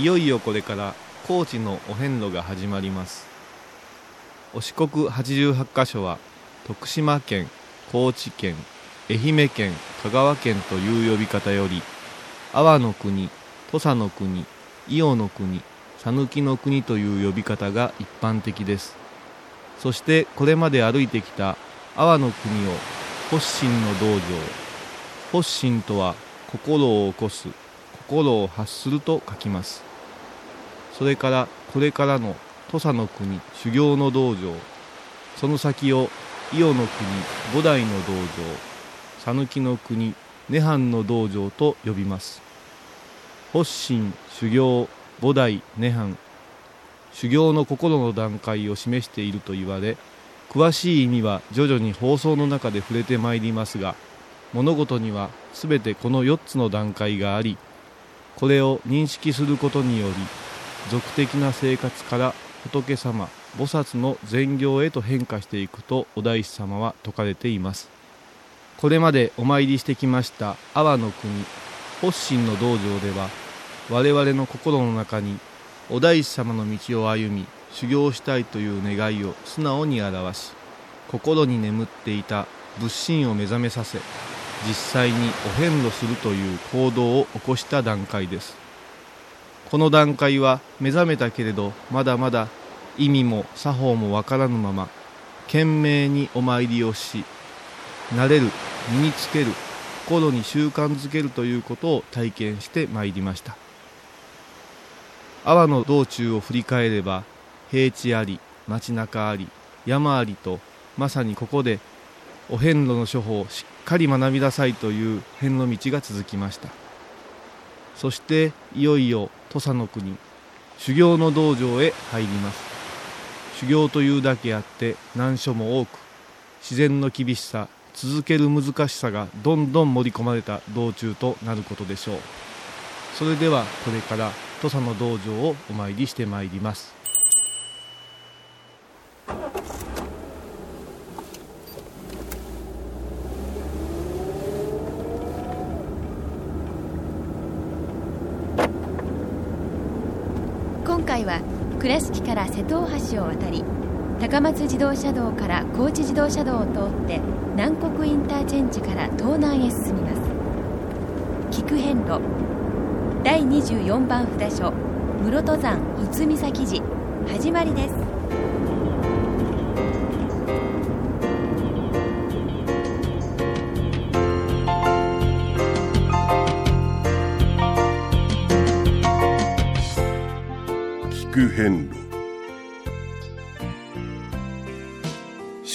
いよいよこれから高知のお遍路が始まります。お四国88カ所は徳島県高知県愛媛県香川県という呼び方より阿波の国土佐の国伊予の国讃岐の国という呼び方が一般的です。そしてこれまで歩いてきた阿波の国を発心の道場発心とは心を起こす心を発すると書きます。それからこれからの土佐の国修行の道場。その先を伊予の国五代の道場。讃岐の国涅槃の道場と呼びます。発心修行五代涅槃。修行の心の段階を示していると言われ詳しい意味は徐々に放送の中で触れてまいりますが物事には全てこの4つの段階がありこれを認識することにより俗的な生活から仏様菩薩の善行へと変化していくとお大師様は説かれています。これまでお参りしてきました阿波の国発心の道場では我々の心の中にお大師様の道を歩み修行したいという願いを素直に表し心に眠っていた仏心を目覚めさせ実際にお遍路するという行動を起こした段階です。この段階は目覚めたけれどまだまだ意味も作法もわからぬまま懸命にお参りをし慣れる身につける心に習慣づけるということを体験してまいりました。阿波の道中を振り返れば平地あり街中あり山ありとまさにここでお遍路の処方をしっかり学びなさいという遍路道が続きました。そしていよいよ土佐の国修行の道場へ入ります。修行というだけあって難所も多く自然の厳しさ続ける難しさがどんどん盛り込まれた道中となることでしょう。それではこれから土佐の道場をお参りしてまいります今回は倉敷から瀬戸大橋を渡り高松自動車道から高知自動車道を通って南国インターチェンジから東南へ進みます。菊遍路。第24番札所。室戸山宇津岬寺。始まりです。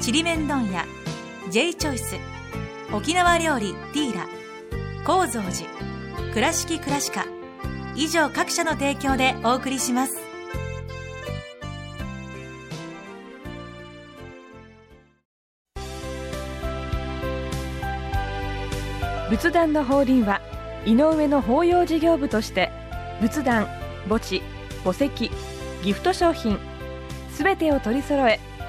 ちりめん問屋 J チョイス沖縄料理ティーラ高蔵寺倉敷倉歯科以上各社の提供でお送りします。仏壇の法輪は井上の法要事業部として仏壇墓地墓石ギフト商品すべてを取り揃え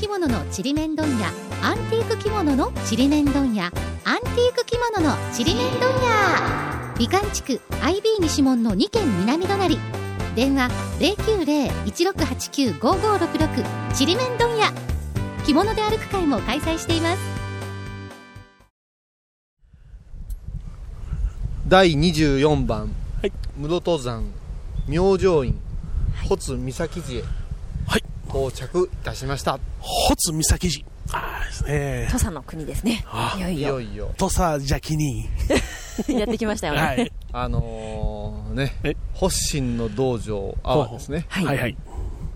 着物のちりめん問屋アンティーク着物のちりめん問屋アンティーク着物のちりめん問屋。美観地区 IB 西門の2軒南隣。電話090-1689-5566ちりめん問屋。着物で歩く会も開催しています。第24番、はい。室戸山明星院、はい。保津岬寺。へはい到着いたしました。ホツ岬寺ああですね。土佐の国ですね。あいよいよ。いよいよ。土佐邪気に。やってきましたよね。はい。あのー、ねえ？発心の道場阿波ですね。はい。はいはい。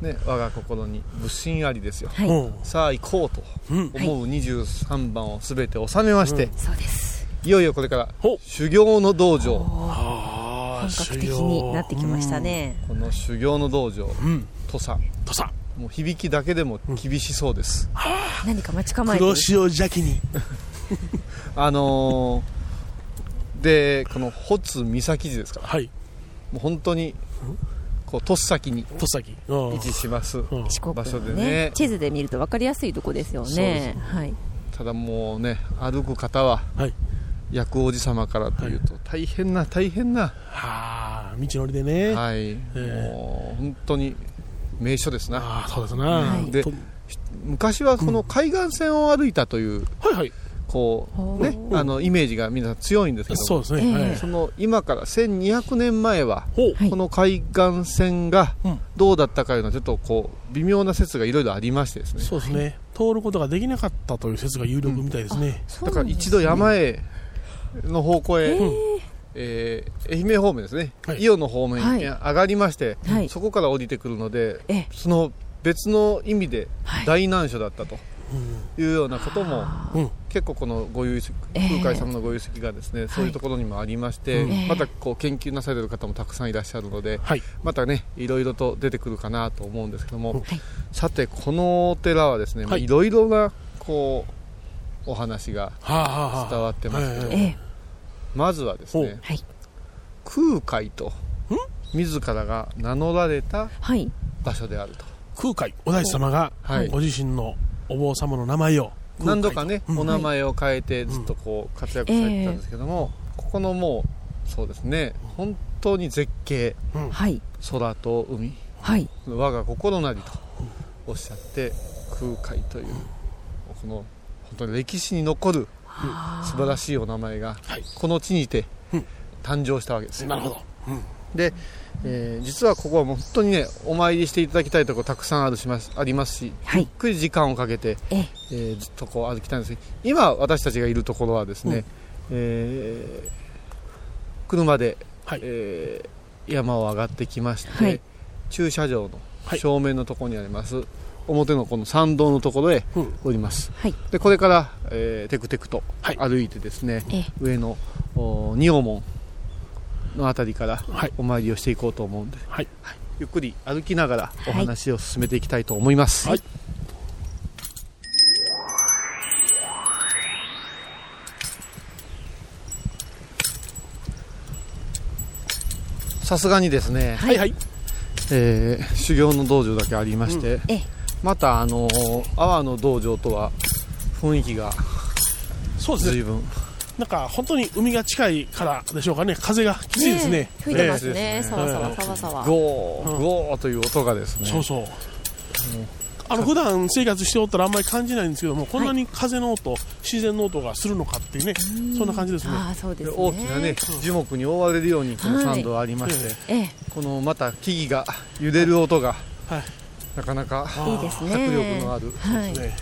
ね我が心に仏心ありですよ。はい、うん。さあ行こうとうん。思う23番を全て収めまして、そうです。いよいよこれから修行の道場。ああ本格的になってきましたね、この修行の道場うん。土佐。土佐もう響きだけでも厳しそうです、何か待ち構えてる？黒潮邪気に。あのー、でこの保津岬寺ですから。はい。もう本当にこうとっさきに土佐崎うん位置しますうん。場所のねでね。地図で見ると分かりやすいとこですよそうでねはい。ただもうね歩く方ははい。薬王子様からというと大変な大変な、はあ道のりでね。はい、もう本当に名所ですな。ああそうですな。はいでと昔はこの海岸線を歩いたというはいはい。こほううねあのイメージが皆さん強いんですけどそうですね。ええはい。その今から1200年前はこの海岸線がうん。どうだったかいうのはちょっとこう微妙な説がいろいろありましてですね。そうですね。通ることができなかったという説が有力みたいですね。そうだから一度山への方向へ、えー愛媛方面ですね、はい。伊予の方面はい。に上がりまして、はい。そこから降りてくるのでええ。その別の意味ではい。大難所だったというようなこともうん。結構このご有空海様のご有識がですね、そういうところにもありまして、うんまたこう研究なされる方もたくさんいらっしゃるのではい。またねいろいろと出てくるかなと思うんですけども、はい。さてこのお寺はですね、まあはい。いろいろなこうお話が伝わってますけど、はいええまずはですねはい。空海と自らが名乗られたはい。場所であると。空海お大師様がはい。ご自身のお坊様の名前を何度かね、うん。お名前を変えてずっとこう活躍されてたんですけども、ここのもうそうですね本当に絶景はい。空と海はい。我が心なりとおっしゃって空海というこの本当に歴史に残る素晴らしいお名前がはい。この地にてうん。誕生したわけですよ。なるほど。うん。で、えー実はここはもう本当にねお参りしていただきたいところたくさんあるしますありますし、はい。ゆっくり時間をかけて、ええ。えーずっとこう歩きたいんですけど今私たちがいるところはですね、えー車で、はい。えー山を上がってきまして、はい。駐車場のはい。正面のところにあります、表のこの参道のところへうん。おります。はい。でこれから、えーテクテクとはい。歩いてですね、ええ。上のお仁王門のあたりからはい。お参りをしていこうと思うんで、はい。ゆっくり歩きながらおはい。話を進めていきたいと思います、はい。さすがにですね、はいはい。えー修行の道場だけありまして、ええまたあのー阿波の道場とは雰囲気がそうですね。随分。なんか本当に海が近いからでしょうかね。風がきついですね。え吹いてますええ。ねさわさわさわさわゴー、うんゴーという音がですね。そうそう。あの普段生活しておったらあんまり感じないんですけどもこんなに風の音、自然の音がするのかっていうねそんな感じですね。ああそうでね。です大きなね樹木に覆われるようにこの参道がありまして、ええ。このまた木々が揺れる音がはいなかなかいいですね。迫力のある。はい。ね。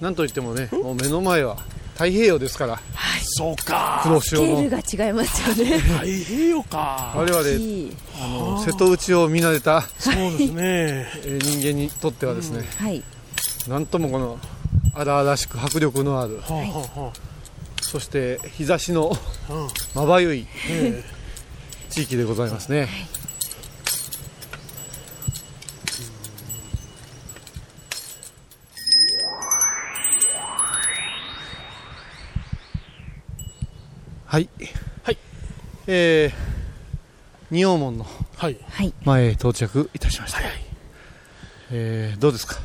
なんといってもねもう目の前は太平洋ですから。そうか。黒スケ潮のールが違いますよね。太平洋か。我々いい。あの瀬戸内を見慣れたそうですね。えー人間にとってはですね、はい。なんともこの荒々しく迫力のあるはあはあはそして日差しのまばゆいえ。地域でございますね、はいはい。えー仁王門のえはい。はい。前へ到着いたしました、はいはい。えーどうですか？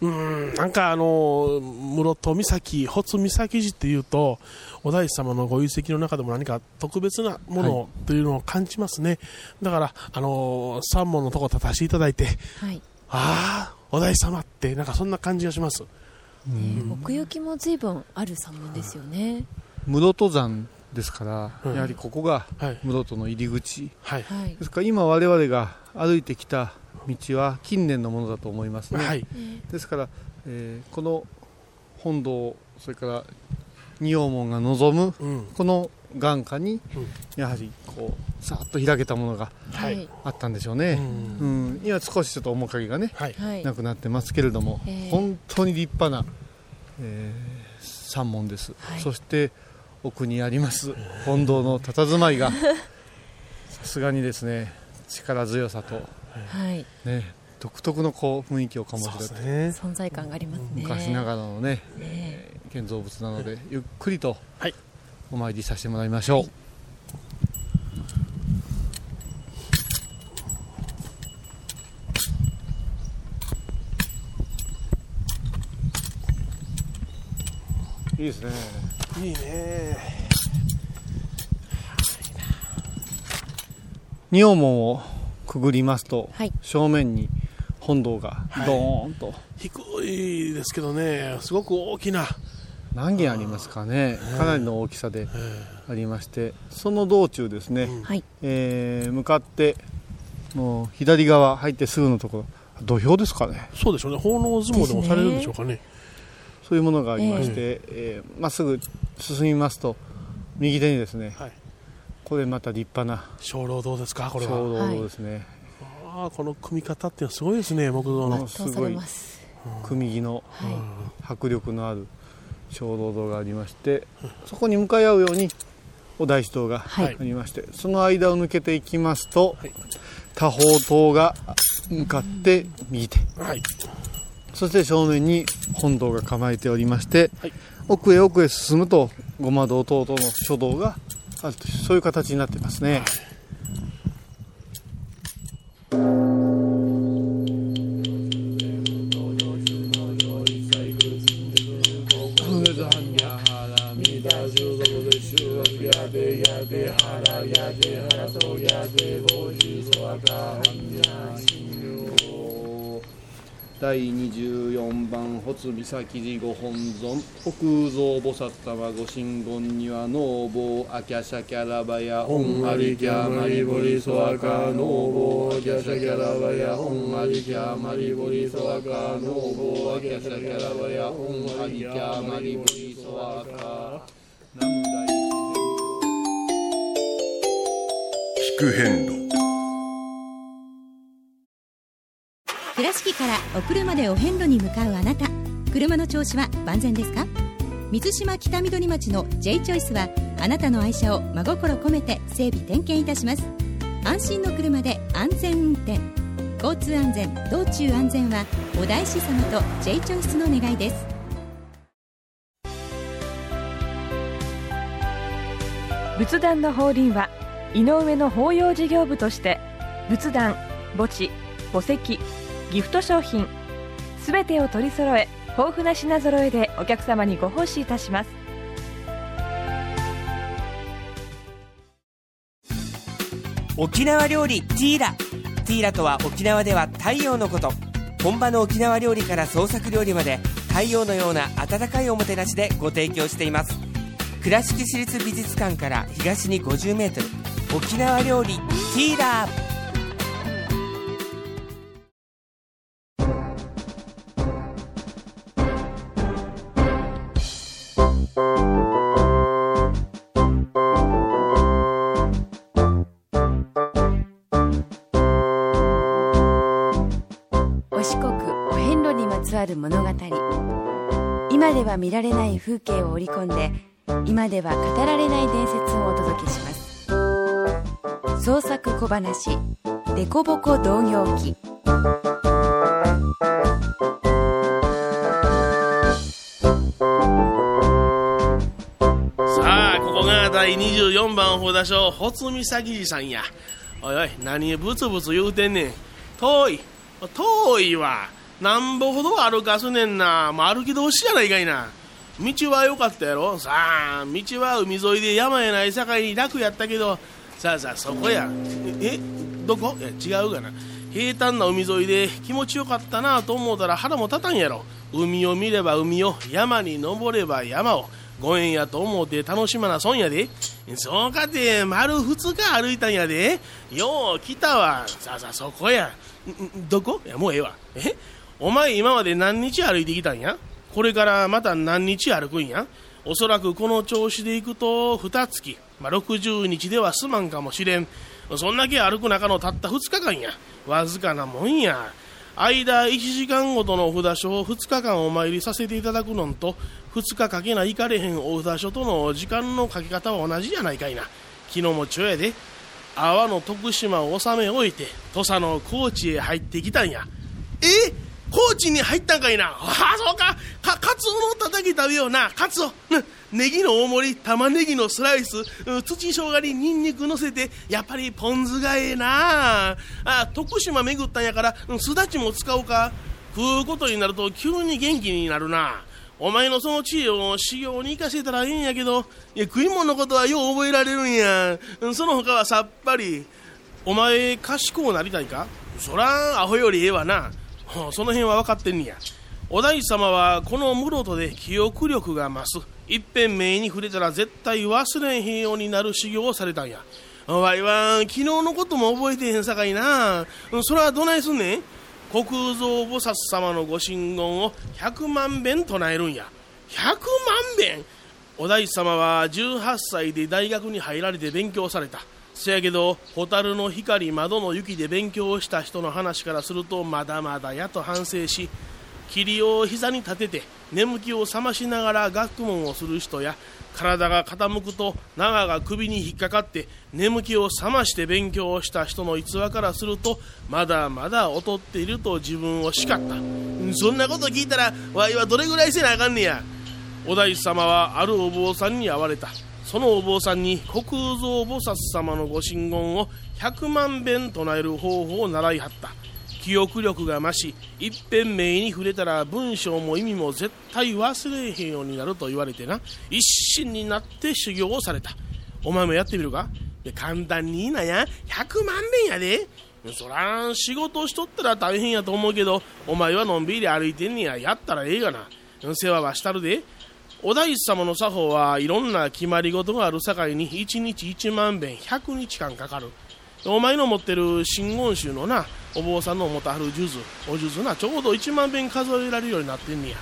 うんなんかあの室戸岬、保津岬寺っていうと、お大師様のご遺跡の中でも何か特別なものというのを感じますね、だから、あの三門のとこ立たせていただいて、はい。ああ、お大師様って、なんかそんな感じがします。ね奥行きも随分ある山門ですよね。室戸山ですから、うん。やはりここがはい。室戸の入り口。はい。はい。ですから今我々が歩いてきた道は近年のものだと思いますね、はい。ですから、えーこの本堂それから仁王門が望むうん。この眼下にうん。やはりこうさっと開けたものがはい。あったんでしょううね、ん。うん。今少しちょっと面影がねはい。はい。なくなってますけれども、えー。本当に立派な、えー山門です、はい。そして奥にあります。本堂の佇まいが さすがにですね力強さと、はい。ね、独特のこう雰囲気を醸し出て、存在感がありますね。昔ながらのねね。建造物なのでゆっくりとはい。お参りさせてもらいましょう、いいですねいいね。仁王門をくぐりますと、はい。正面に本堂がドーンと。低いですけどねすごく大きな。何軒ありますかね。かなりの大きさでありましてその道中ですね、はい。えー向かってもう左側入ってすぐのところ。土俵ですかね。そうでしょうね。奉納相撲でもされるんでしょうかね。そういうものがありましてえーま、っすぐ進みますと右手にですねはい。これまた立派な鐘楼堂ですか？これ小は道ですね、ああこの組み方ってすごいですね木造の。圧倒されます。組木のは迫力のある小道堂がありましてそこに向かい合うようにお大師堂がはい。ありまして、その間を抜けていきますと、はい。多宝塔が向かって右手。はい。そして正面に本堂が構えておりまして、はい奥へ奥へ進むとごま堂等々の書道があるというそういう形になってますね、第24番発美咲寺ご本尊北蔵菩薩様ご神言には農房アキャシャキャラバヤオンアリキャマリボリソアカ農房アキャシャキャラバヤオンアリキャマリボリソアカ農房アキャシャキャラバヤオンアリキャマリボリソアカ南大聞く変路倉敷からお車でお遍路に向かうあなた。車の調子は万全ですか？水島北緑町の J チョイスはあなたの愛車を真心込めて整備点検いたします。安心の車で安全運転。交通安全道中安全はお大師様と J チョイスの願いです。仏壇の法輪は井上の法要事業部として仏壇墓地墓石ギフト商品。すべてを取り揃え豊富な品揃えでお客様にご奉仕いたします。沖縄料理ティーラ。ティーラとは沖縄では太陽のこと。本場の沖縄料理から創作料理まで太陽のような温かいおもてなしでご提供しています。倉敷市立美術館から東に 50m 沖縄料理ティーラ。おる物語。今では見られない風景を織り込んで今では語られない伝説をお届けします。創作小話「デコボコ同業記」さあここが第24番札所穂積咲寺さんや。おいおい何ブツブツ言うてんねん。遠い。遠いわ。なんぼほど歩かすねんな。もう歩き通しじゃないかいな。道は良かったやろ。さあ道は海沿いで山やないさかいに楽やったけど。さあさあそこや。ええどこ？いや違うがな。平坦な海沿いで気持ちよかったなと思うたら腹も立たんやろ。海を見れば海を山に登れば山を。ご縁やと思って楽しまな損やで。そうかて丸2日歩いたんやで。よう来たわ。さあさあそこや。どこ？いやもうええわ。え？お前今まで何日歩いてきたんや？これからまた何日歩くんや？おそらくこの調子でいくと2月、まあ、60日では済まんかもしれん。そんだけ歩く中のたった2日間や。わずかなもんや。間1時間ごとのお札所を2日間お参りさせていただくのんと2日かけないかれへんお札所との時間のかけ方は同じやないかいな。昨日もちょやで。阿波の徳島を収め置いて土佐の高知へ入ってきたんや。え？高知に入ったんかいな。ああそうか。かカツオのたたき食べような。カツオ。ネギの大盛り。玉ねぎのスライス。土生姜にニンニク乗せて。やっぱりポン酢がええな。ああ徳島巡ったんやから。すだちも使おうか。食うことになると急に元気になるな。お前のその知恵を修行に生かせたらええんやけど。いや食い物のことはよう覚えられるんや。その他はさっぱり。お前賢うなりたいか？そらアホよりええわな。その辺は分かってんねや。お大師様はこの室戸で記憶力が増す。いっぺん目に触れたら絶対忘れへんようになる修行をされたんや。お前は昨日のことも覚えてへんさかいな。それはどないすんねん？国蔵菩薩様のご神言を100万遍唱えるんや。100万遍？お大師様は18歳で大学に入られて勉強された。せやけど蛍の光窓の雪で勉強をした人の話からするとまだまだやと反省し霧を膝に立てて眠気を覚ましながら学問をする人や体が傾くと縄が首に引っかかって眠気を覚まして勉強をした人の逸話からするとまだまだ劣っていると自分を叱った。そんなこと聞いたらわいはどれぐらいせなあかんねや。お大師様はあるお坊さんに会われた。そのお坊さんに虚空蔵菩薩様のご神言を100万遍唱える方法を習いはった。記憶力が増し一遍目に触れたら文章も意味も絶対忘れへんようになると言われてな一心になって修行をされた。お前もやってみるか？で簡単にいいなや。100万遍やで。そら仕事しとったら大変やと思うけどお前はのんびり歩いてんねや。やったらええがな。世話はしたるで。お大師様の作法はいろんな決まり事があるさかいに1日1万遍100日間かかる。お前の持ってる真言宗のなお坊さんの持たはる数珠お数珠なちょうど1万遍数えられるようになってんねや。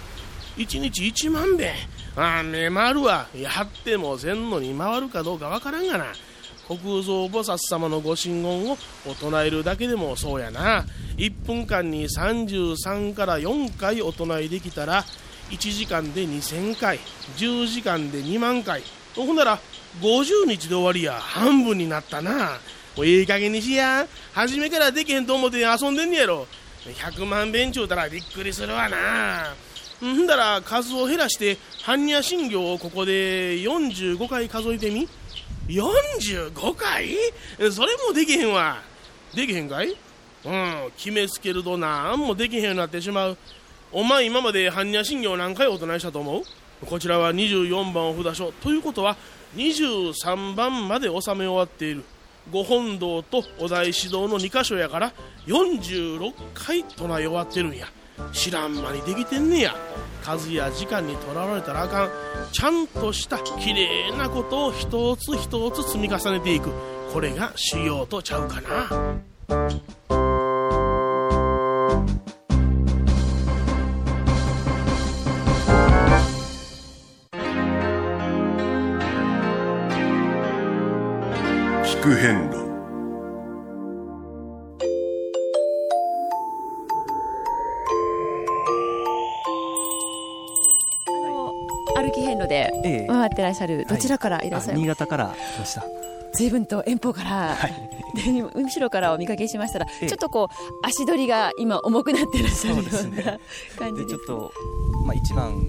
1日1万遍ああ目回るわ。やってもせんのに回るかどうかわからんがな。国蔵菩薩様のご神言をお唱えるだけでもそうやな。1分間に33から4回お唱えできたら1時間で2000回10時間で2万回。ほんなら50日で終わりや半分になったな。もういい加減にしや。初めからできへんと思って遊んでんねやろ。100万遍ちゅうたらびっくりするわな。んだら数を減らして般若心経をここで45回数えてみ。45回？それもできへんわ。できへんかい？うん決めつけるとなんもできへんようになってしまう。お前今まで般若心経何回お唱えしたと思う？こちらは24番お札所。ということは23番まで収め終わっている。御本堂とお大師堂の2箇所やから46回唱え終わってるんや。知らん間にできてんねや。数や時間にとらわれたらあかん。ちゃんとした綺麗なことを一つ一つ積み重ねていく。これが修行とちゃうかな。聞く遍路。歩き遍路でええ。回ってらっしゃる、どちらからいらっしゃある新潟から来ました。随分と遠方から、で後ろからお見かけしましたら、ええ。ちょっとこう足取りが今重くなってらっしゃるよそうですうなね。感じです。でちょっとまあ一番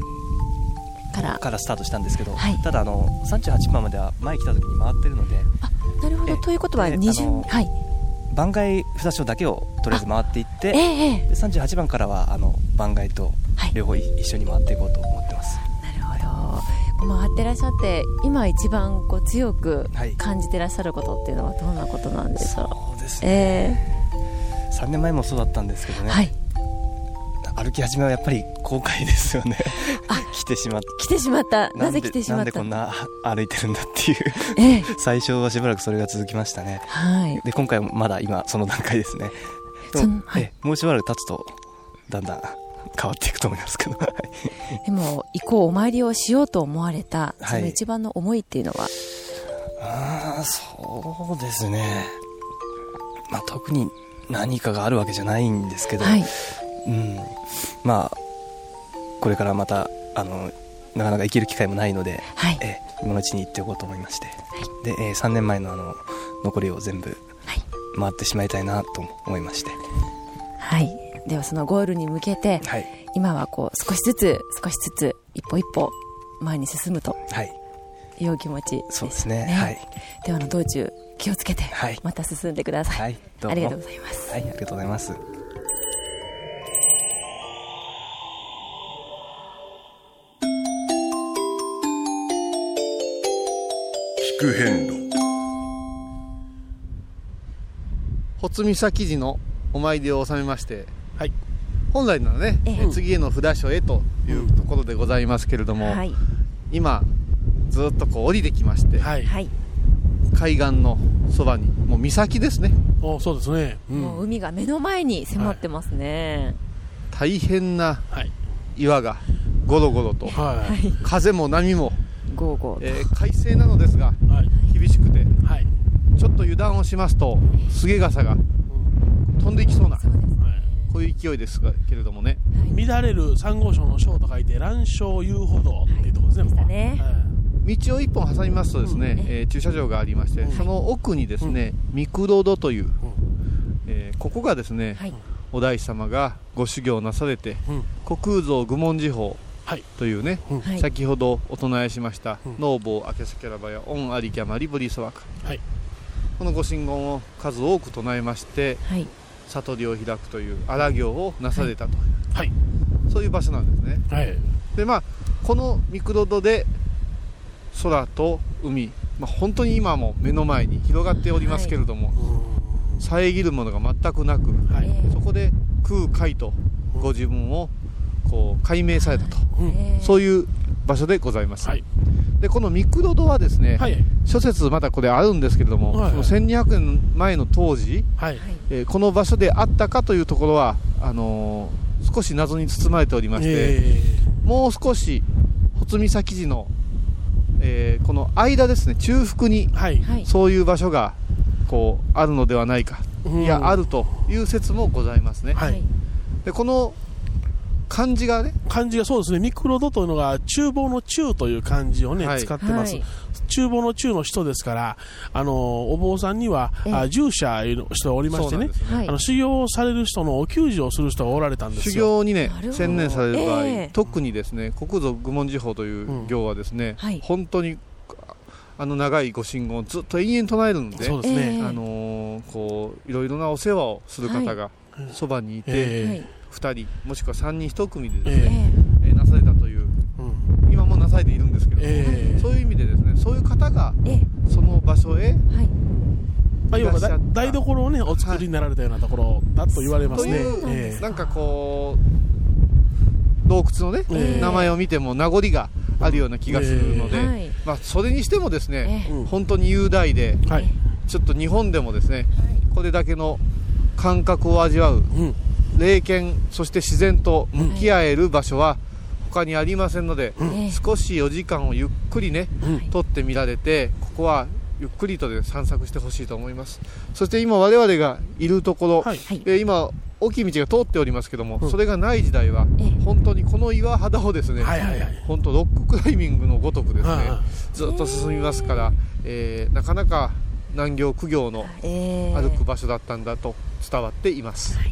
から。からスタートしたんですけど、はい。ただあの38番までは前来た時に回ってるので、なるほど、ええということはで二巡あのはい。番外札所だけをとりあえず回っていって、ええええ。で38番からはあの番外と両方い一緒に回っていこうと思ってます。なるほど。回ってらっしゃって今一番こう強くはい。感じてらっしゃることっていうのはどんなことなんでしょうそうですえ3年前もそうだったんですけどね、えはい。歩き始めはやっぱり後悔ですよね。来てしまっ来てしまった。なぜ来てしまった？なんでこんな歩いてるんだっていう。ええ。最初はしばらくそれが続きましたね。はい。で今回もまだ今その段階ですね。でもはい。えもうしばらく経つとだんだん変わっていくと思いますけど。はい。でも行こうお参りをしようと思われたそはい。の一番の思いっていうのは、ああそうですね。まあ特に何かがあるわけじゃないんですけど、はい。うん、まあこれからまたあのなかなか行ける機会もないので、はい。え今のうちに行っておこうと思いまして、で、えー3年前のあの残りを全部はい。回ってしまいたいなと思いまして、はい。ではそのゴールに向けてはい。今はこう少しずつ少しずつ一歩一歩前に進むとはい。いうお気持ちですそうですね。はい。ではあの道中気をつけてはい。また進んでください、はい。ありがとうございます。はいありがとうございます聞く遍路穂積岬寺のお参りを収めまして、はい。本来ならね、ええ。え次への札所へというところでございますけれども、はい。今ずっとこう降りてきまして、はい。はい、海岸のそばにもう岬ですね。おそうですね、うん。もう海が目の前に迫ってますね、大変なはい。岩がゴロゴロとはい。風も波も、ゴーゴーと、えー快晴なのですがはい。厳しくてはい。ちょっと油断をしますと菅笠が飛んでいきそうなそうですね。こういう勢いですがけれどもね。はい。乱れる珊瑚礁の礁と書いて乱礁遊歩道っていうところですね、道を一本挟みますとですね、うん。えー駐車場がありまして、うん。その奥にですね、ミクロドという、ん。えーここがですね、はい。お大師様がご修行なされて、うん。虚空蔵愚問寺法はいというね、うん。はい。先ほどお唱えしましたうん「ノーボーアケスキャラバやオンアリキャマリブリソワク。はい」このご神言を数多く唱えましてはい。悟りを開くという荒行をなされたと、はい。そういう場所なんですね。はい。でまあこのミクロドで空と海、まあ、本当に今も目の前に広がっておりますけれども、遮るものが全くなく、そこで空海とご自分をこう解明されたと、そういう場所でございます、はい。でこのミクロドはですね、はい。諸説まだこれあるんですけれども、はい。その1200年前の当時、はい。えーこの場所であったかというところはあのー少し謎に包まれておりまして、えもう少し穂積岬寺の、えーこの間ですね中腹にそういう場所がこうあるのではないか、うん。いやあるという説もございますね、はい。でこの漢字がね。漢字がそうですね。ミクロドというのが厨房の厨という漢字をね、はい。使ってます、はい。厨房の厨の人ですからあのお坊さんにはええ。あ従者いう人がおりましてね。ね。はい。あの修行をされる人のお給仕をする人がおられたんですよ。修行にね専念される場合、ええ。特にですね国土愚問寺法という行はですね、はい。本当にあの長いご神言をずっと延々唱えるんでそうですね、ええ。あのーこういろいろなお世話をする方がそばにいて、え。はい2人もしくは3人1組でですえね、ええ。ーなされたといううん。今もなされているんですけれども、ええ。そういう意味でですねそういう方がええ。その場所へはい。まあ、要は台所をねお作りになられたようなところだと言われますね、とい。うええなんかこう洞窟のね、ええ。名前を見ても名残があるような気がするので、ええはい。まあ、それにしてもですね、ええ。うん。本当に雄大ではい。ちょっと日本でもですねこれだけの感覚を味わううん霊験そして自然と向き合える場所は他にありませんので、ええ少しお時間をゆっくりね、うん。取ってみられてここはゆっくりとで散策してほしいと思います。そして今我々がいるところ、はい。はい。えー今大きい道が通っておりますけども、うん。それがない時代はええ。本当にこの岩肌をですね、はいはいはい。本当ロッククライミングのごとくですね、ずっと進みますから、えーなかなか難行苦行のええ歩く場所だったんだと伝わっています、聞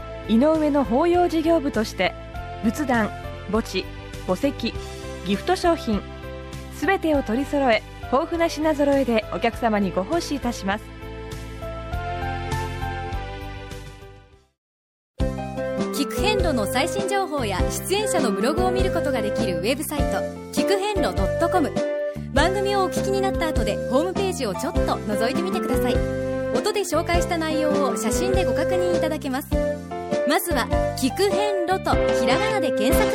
井上の法要事業部として仏壇墓地墓石ギフト商品すべてを取り揃え豊富な品揃えでお客様にご奉仕いたします。聞く遍路の最新情報や出演者のブログを見ることができるウェブサイト聞く遍路 .com 番組をお聞きになった後でホームページをちょっと覗いてみてください。音で紹介した内容を写真でご確認いただけます。まずは「聞く遍路」とひらがなで検索。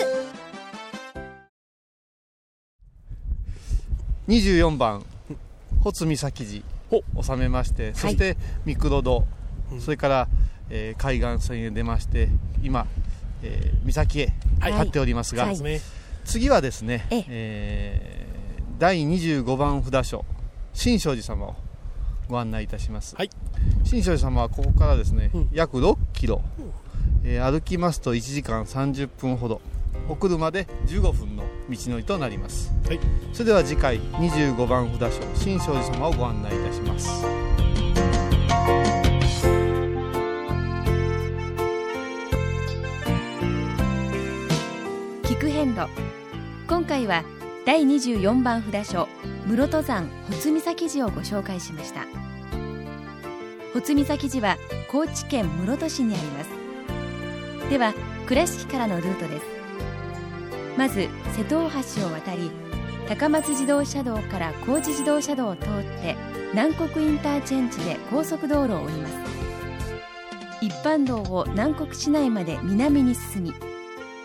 24番穂積岬寺を収めましてそして三黒戸、それから、えー海岸線へ出まして今、えー岬へはい。立っておりますが、そうですね。次はですね、ええ。えー第25番札所新勝寺様をご案内いたします、はい。新勝寺様はここからですね、うん。約6キロ、えー歩きますと1時間30分ほどお車で15分の道のりとなります。はい。それでは次回25番札所新勝寺様をご案内いたします。聞く遍路。今回は第24番札所室戸山穂積岬寺をご紹介しました。穂積岬寺は高知県室戸市にありますでは倉敷からのルートです。まず瀬戸大橋を渡り高松自動車道から高知自動車道を通って南国インターチェンジで高速道路を降ります。一般道を南国市内まで南に進み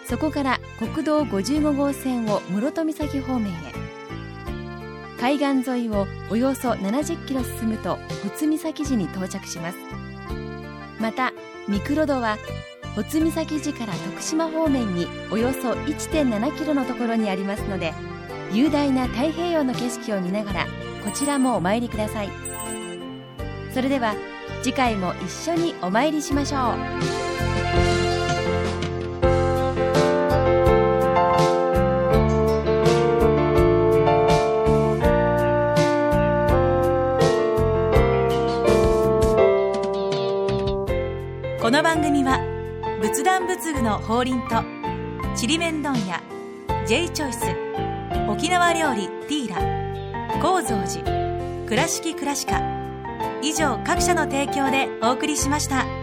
そこから国道55号線を室戸岬方面へ。海岸沿いをおよそ70キロ進むと穂積岬寺に到着します。また三黒戸は穂積岬寺から徳島方面におよそ1.7キロのところにありますので雄大な太平洋の景色を見ながらこちらもお参りください。それでは次回も一緒にお参りしましょう。この番組は仏壇仏具の法輪とちりめん問屋 J チョイス沖縄料理ティーラ高蔵寺倉敷倉歯科以上各社の提供でお送りしました。